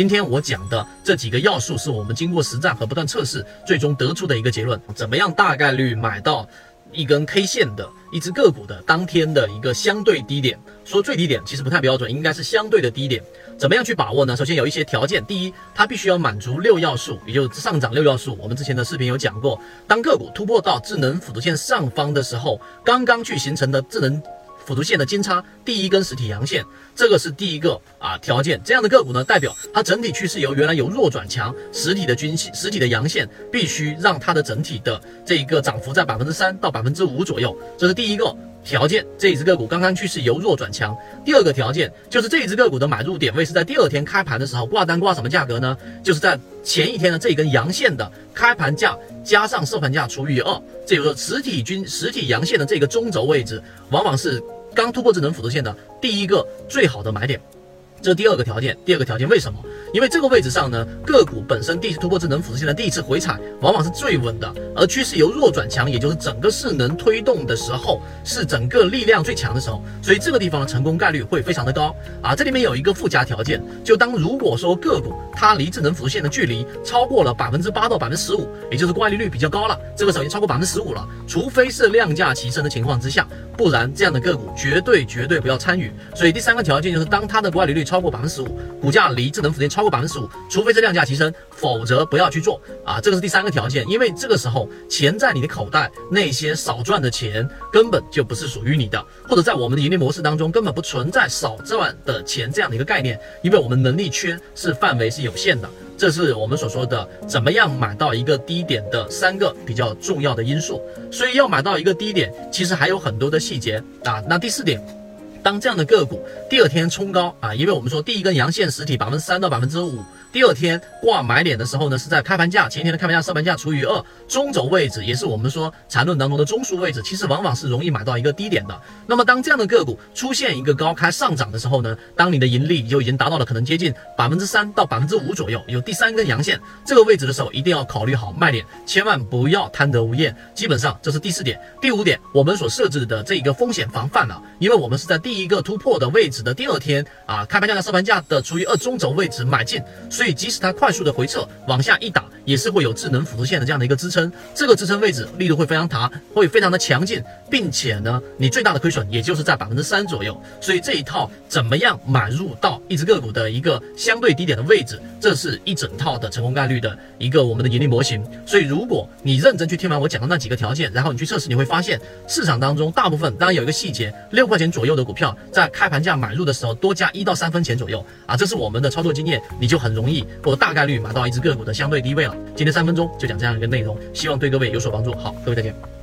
今天我讲的这几个要素，是我们经过实战和不断测试，最终得出的一个结论。怎么样大概率买到一根 K 线的一只个股的当天的一个相对低点？说最低点其实不太标准，应该是相对的低点。怎么样去把握呢？首先有一些条件，第一，它必须要满足六要素，也就是上涨六要素。我们之前的视频有讲过，当个股突破到智能辅助线上方的时候，刚刚去形成的智能。辅助线的金叉第一根实体阳线，这个是第一个啊条件。这样的个股呢，代表它整体趋势由原来由弱转强，实体的均线、实体的阳线必须让它的整体的这一个涨幅在百分之三到百分之五左右，这是第一个条件。这一只个股刚刚趋势由弱转强。第二个条件就是这一只个股的买入点位是在第二天开盘的时候挂单挂什么价格呢？就是在前一天的这根阳线的开盘价加上收盘价除以二，这就是实体均实体阳线的这个中轴位置，往往是。刚突破智能辅助线的第一个最好的买点。这第二个条件，第二个条件为什么？因为这个位置上呢，个股本身第一次突破智能辅助线的第一次回踩，往往是最稳的。而趋势由弱转强，也就是整个势能推动的时候，是整个力量最强的时候，所以这个地方的成功概率会非常的高啊。这里面有一个附加条件，就当如果说个股它离智能辅助线的距离超过了百分之八到百分之十五，也就是乖离率比较高了，这个时候已经超过百分之十五了，除非是量价齐升的情况之下，不然这样的个股绝对绝对不要参与。所以第三个条件就是当它的乖离率超过百分之十五，股价离智能辅助线超过百分之十五，除非是量价齐升，否则不要去做啊！这个是第三个条件，因为这个时候钱在你的口袋，那些少赚的钱根本就不是属于你的，或者在我们的盈利模式当中根本不存在少赚的钱这样的一个概念，因为我们能力圈是范围是有限的，这是我们所说的怎么样买到一个低点的三个比较重要的因素。所以要买到一个低点，其实还有很多的细节啊。那第四点。当这样的个股第二天冲高啊，因为我们说第一根阳线实体百分之三到百分之五。第二天挂买点的时候呢，是在开盘价前天的开盘价收盘价除以二，中轴位置也是我们说缠论当中的中枢位置，其实往往是容易买到一个低点的。那么当这样的个股出现一个高开上涨的时候呢，当你的盈利就已经达到了可能接近百分之三到百分之五左右，有第三根阳线这个位置的时候，一定要考虑好卖点，千万不要贪得无厌。基本上这是第四点，第五点我们所设置的这一个风险防范了，因为我们是在第第一个突破的位置的第二天啊，开盘价的收盘价的除以二中轴位置买进。所以，即使它快速的回撤往下一打，也是会有智能辅助线的这样的一个支撑，这个支撑位置力度会非常大，会非常的强劲，并且呢，你最大的亏损也就是在百分之三左右。所以这一套怎么样买入到一只个股的一个相对低点的位置，这是一整套的成功概率的一个我们的盈利模型。所以，如果你认真去听完我讲的那几个条件，然后你去测试，你会发现市场当中大部分，当然有一个细节，六块钱左右的股票票在开盘价买入的时候多加一到三分钱左右啊，这是我们的操作经验，你就很容易。或大概率买到一只个股的相对低位了。今天三分钟就讲这样一个内容，希望对各位有所帮助。好，各位再见。